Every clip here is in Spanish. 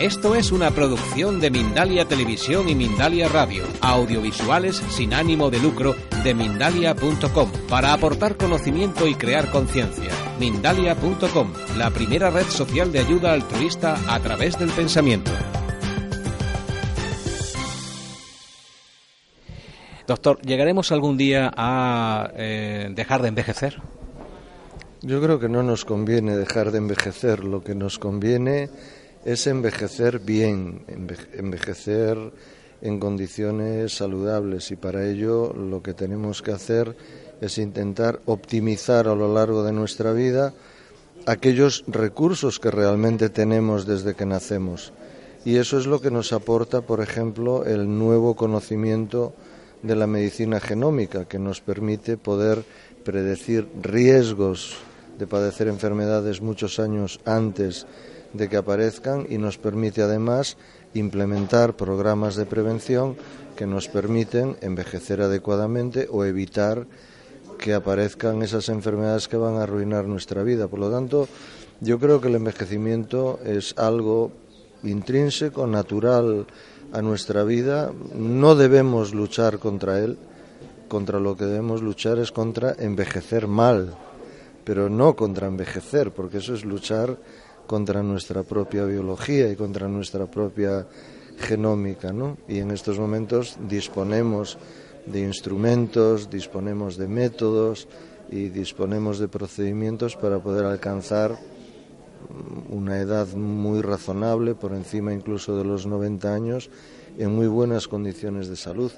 Esto es una producción de Mindalia Televisión y Mindalia Radio, audiovisuales sin ánimo de lucro de mindalia.com, para aportar conocimiento y crear conciencia. Mindalia.com, la primera red social de ayuda altruista a través del pensamiento. Doctor, ¿llegaremos algún día a eh, dejar de envejecer? Yo creo que no nos conviene dejar de envejecer, lo que nos conviene es envejecer bien, envejecer en condiciones saludables y para ello lo que tenemos que hacer es intentar optimizar a lo largo de nuestra vida aquellos recursos que realmente tenemos desde que nacemos. Y eso es lo que nos aporta, por ejemplo, el nuevo conocimiento de la medicina genómica, que nos permite poder predecir riesgos de padecer enfermedades muchos años antes de que aparezcan y nos permite además implementar programas de prevención que nos permiten envejecer adecuadamente o evitar que aparezcan esas enfermedades que van a arruinar nuestra vida. Por lo tanto, yo creo que el envejecimiento es algo intrínseco, natural a nuestra vida. No debemos luchar contra él. Contra lo que debemos luchar es contra envejecer mal, pero no contra envejecer, porque eso es luchar contra nuestra propia biología y contra nuestra propia genómica, ¿no? Y en estos momentos disponemos de instrumentos, disponemos de métodos y disponemos de procedimientos para poder alcanzar una edad muy razonable, por encima incluso de los 90 años, en muy buenas condiciones de salud.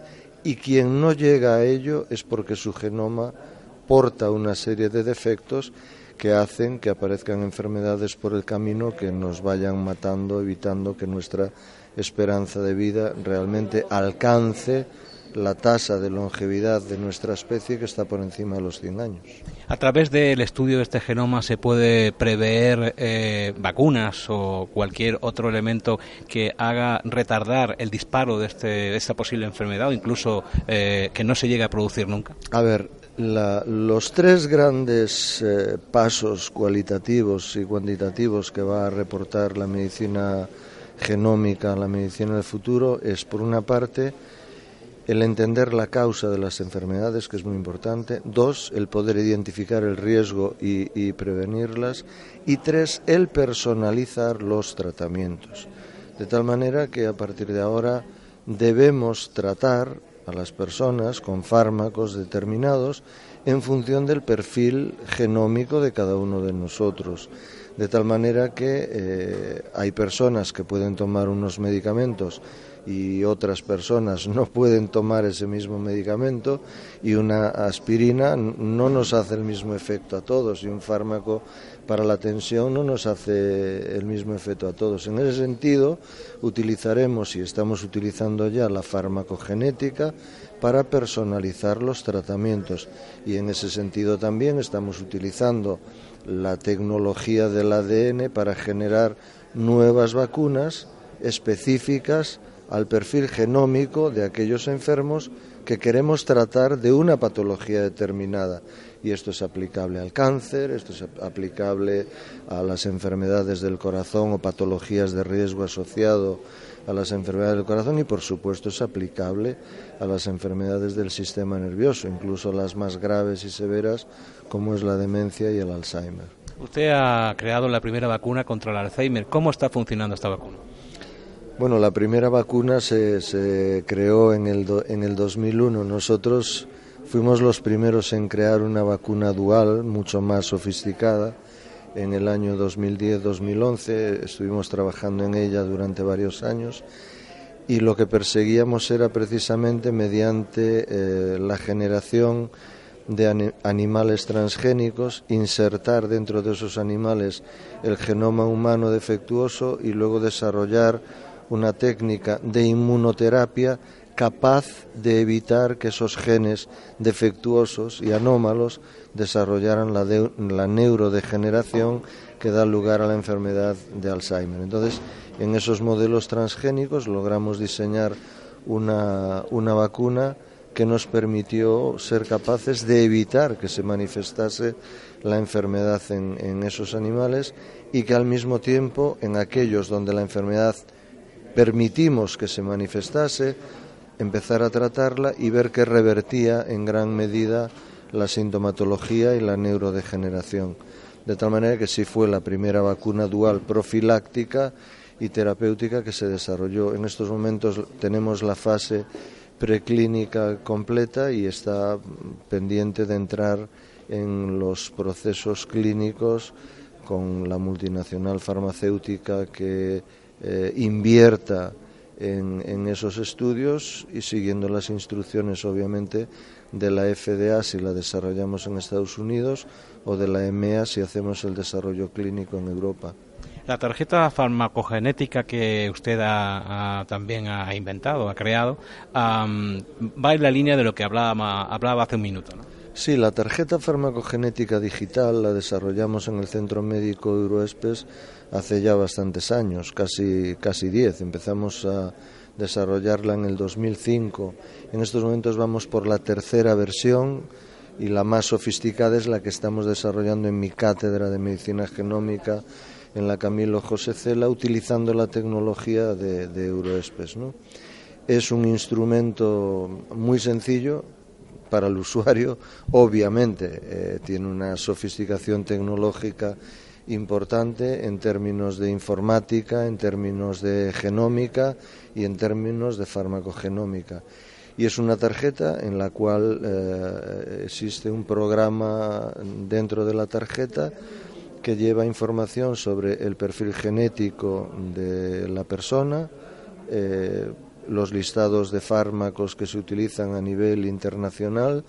Y quien no llega a ello es porque su genoma porta una serie de defectos que hacen que aparezcan enfermedades por el camino que nos vayan matando, evitando que nuestra esperanza de vida realmente alcance la tasa de longevidad de nuestra especie que está por encima de los 100 años. A través del estudio de este genoma se puede prever eh, vacunas o cualquier otro elemento que haga retardar el disparo de, este, esta posible enfermedad o incluso eh, que no se llegue a producir nunca. A ver, los tres grandes eh, pasos cualitativos y cuantitativos que va a reportar la medicina genómica, la medicina del futuro, es por una parte el entender la causa de las enfermedades, que es muy importante. Dos, el poder identificar el riesgo y prevenirlas. Y tres, el personalizar los tratamientos. De tal manera que a partir de ahora debemos tratar a las personas con fármacos determinados en función del perfil genómico de cada uno de nosotros. De tal manera que eh, hay personas que pueden tomar unos medicamentos y otras personas no pueden tomar ese mismo medicamento y una aspirina no nos hace el mismo efecto a todos y un fármaco para la tensión no nos hace el mismo efecto a todos. En ese sentido, utilizaremos y estamos utilizando ya la farmacogenética para personalizar los tratamientos y en ese sentido también estamos utilizando la tecnología del ADN para generar nuevas vacunas específicas al perfil genómico de aquellos enfermos que queremos tratar de una patología determinada. Y esto es aplicable al cáncer, esto es aplicable a las enfermedades del corazón o patologías de riesgo asociado a las enfermedades del corazón y por supuesto es aplicable a las enfermedades del sistema nervioso, incluso las más graves y severas como es la demencia y el Alzheimer. Usted ha creado la primera vacuna contra el Alzheimer. ¿Cómo está funcionando esta vacuna? Bueno, la primera vacuna se, se creó en el, en el 2001. Nosotros fuimos los primeros en crear una vacuna dual, mucho más sofisticada. En el año 2010-2011 estuvimos trabajando en ella durante varios años y lo que perseguíamos era precisamente mediante eh, la generación de animales transgénicos, insertar dentro de esos animales el genoma humano defectuoso y luego desarrollar una técnica de inmunoterapia capaz de evitar que esos genes defectuosos y anómalos desarrollaran la, la, neurodegeneración que da lugar a la enfermedad de Alzheimer. Entonces, en esos modelos transgénicos logramos diseñar una, una vacuna que nos permitió ser capaces de evitar que se manifestase la enfermedad en, esos animales y que al mismo tiempo en aquellos donde la enfermedad permitimos que se manifestase, empezar a tratarla y ver que revertía en gran medida la sintomatología y la neurodegeneración. De tal manera que sí fue la primera vacuna dual profiláctica y terapéutica que se desarrolló. En estos momentos tenemos la fase preclínica completa y está pendiente de entrar en los procesos clínicos con la multinacional farmacéutica que eh, invierta en, en, esos estudios y siguiendo las instrucciones, obviamente, de la FDA si la desarrollamos en Estados Unidos o de la EMEA si hacemos el desarrollo clínico en Europa. La tarjeta farmacogenética que usted también ha inventado, ha creado, va en la línea de lo que hablaba, hablaba hace un minuto. ¿no? Sí, la tarjeta farmacogenética digital la desarrollamos en el Centro Médico Euroespes hace ya bastantes años, casi casi diez. Empezamos a desarrollarla en el 2005. En estos momentos vamos por la tercera versión y la más sofisticada es la que estamos desarrollando en mi cátedra de medicina genómica en la Camilo José Cela utilizando la tecnología de, de Euroespes. ¿no? Es un instrumento muy sencillo para el usuario, obviamente eh, tiene una sofisticación tecnológica importante en términos de informática, en términos de genómica y en términos de farmacogenómica. Y es una tarjeta en la cual eh, existe un programa dentro de la tarjeta que lleva información sobre el perfil genético de la persona, eh, los listados de fármacos que se utilizan a nivel internacional,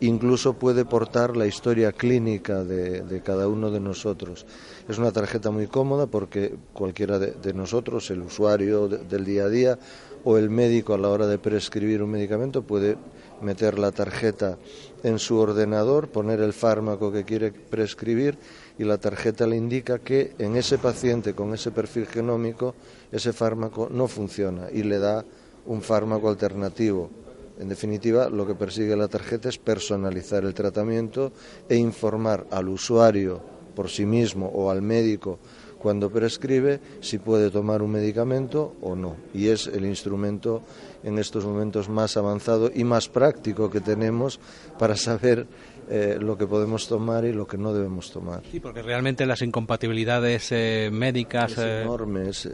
incluso puede portar la historia clínica de, cada uno de nosotros. Es una tarjeta muy cómoda porque cualquiera de, nosotros, el usuario del día a día o el médico a la hora de prescribir un medicamento puede meter la tarjeta en su ordenador, poner el fármaco que quiere prescribir y la tarjeta le indica que en ese paciente con ese perfil genómico ese fármaco no funciona y le da un fármaco alternativo. En definitiva, lo que persigue la tarjeta es personalizar el tratamiento e informar al usuario por sí mismo o al médico cuando prescribe si puede tomar un medicamento o no. Y es el instrumento en estos momentos más avanzado y más práctico que tenemos para saber eh, lo que podemos tomar y lo que no debemos tomar. Sí, porque realmente las incompatibilidades eh, médicas... Es eh, enormes.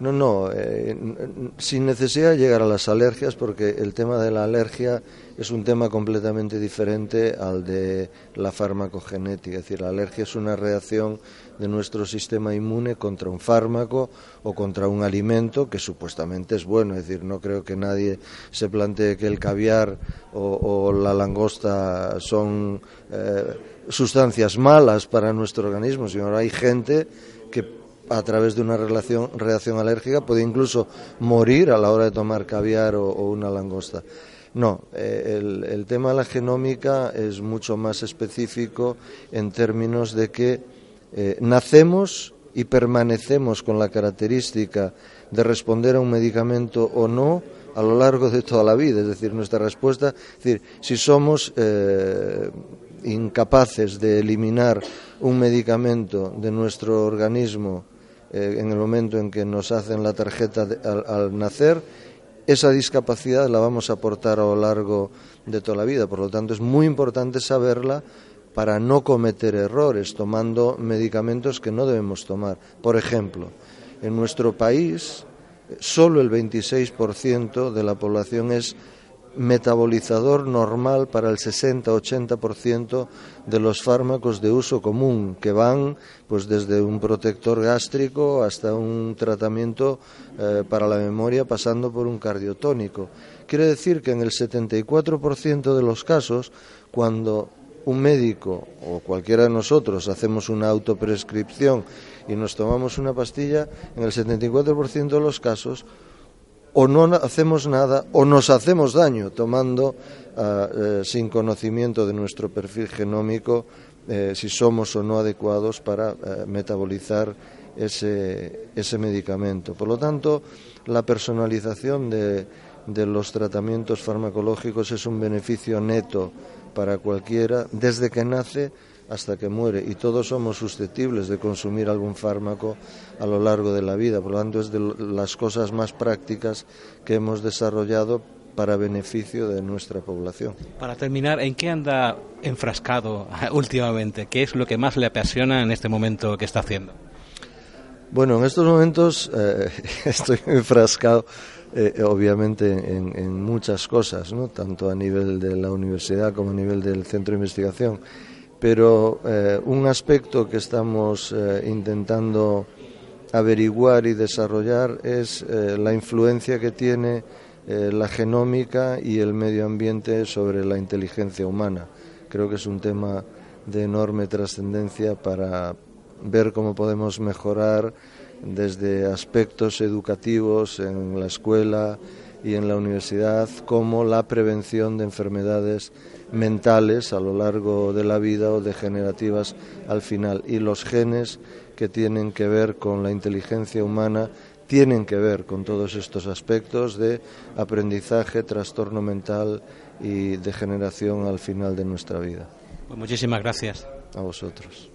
No, no, sin necesidad de llegar a las alergias, porque el tema de la alergia es un tema completamente diferente al de la farmacogenética. Es decir, la alergia es una reacción de nuestro sistema inmune contra un fármaco o contra un alimento que supuestamente es bueno. Es decir, no creo que nadie se plantee que el caviar o, la langosta son eh, sustancias malas para nuestro organismo, sino hay gente que a través de una relación, reacción alérgica puede incluso morir a la hora de tomar caviar o, una langosta. No, eh, el, tema de la genómica es mucho más específico en términos de que eh, nacemos y permanecemos con la característica de responder a un medicamento o no a lo largo de toda la vida. Es decir, nuestra respuesta, es decir, si somos eh, incapaces de eliminar un medicamento de nuestro organismo eh, en el momento en que nos hacen la tarjeta al, nacer, esa discapacidad la vamos a aportar a lo largo de toda la vida. Por lo tanto, es muy importante saberla para no cometer errores tomando medicamentos que no debemos tomar. Por ejemplo, en nuestro país solo el 26% de la población es metabolizador normal para el 60-80% de los fármacos de uso común, que van pues desde un protector gástrico hasta un tratamiento eh, para la memoria pasando por un cardiotónico. Quiere decir que en el 74% de los casos, cuando un médico o cualquiera de nosotros hacemos una autoprescripción y nos tomamos una pastilla, en el 74% de los casos o no hacemos nada o nos hacemos daño tomando ah, eh, sin conocimiento de nuestro perfil genómico eh, si somos o no adecuados para eh, metabolizar ese, ese, medicamento. Por lo tanto, la personalización de, de los tratamientos farmacológicos es un beneficio neto para cualquiera desde que nace hasta que muere y todos somos susceptibles de consumir algún fármaco a lo largo de la vida. Por lo tanto, es de las cosas más prácticas que hemos desarrollado para beneficio de nuestra población. Para terminar, ¿en qué anda enfrascado últimamente? ¿Qué es lo que más le apasiona en este momento que está haciendo? Bueno, en estos momentos eh, estoy enfrascado eh, obviamente en, en, muchas cosas, ¿no? tanto a nivel de la universidad como a nivel del centro de investigación pero eh, un aspecto que estamos eh, intentando averiguar y desarrollar es eh, la influencia que tiene la genómica y el medio ambiente sobre la inteligencia humana. Creo que es un tema de enorme trascendencia para ver cómo podemos mejorar desde aspectos educativos en la escuela y en la universidad, como la prevención de enfermedades mentales a lo largo de la vida o degenerativas al final. Y los genes que tienen que ver con la inteligencia humana tienen que ver con todos estos aspectos de aprendizaje, trastorno mental y degeneración al final de nuestra vida. Pues muchísimas gracias. A vosotros.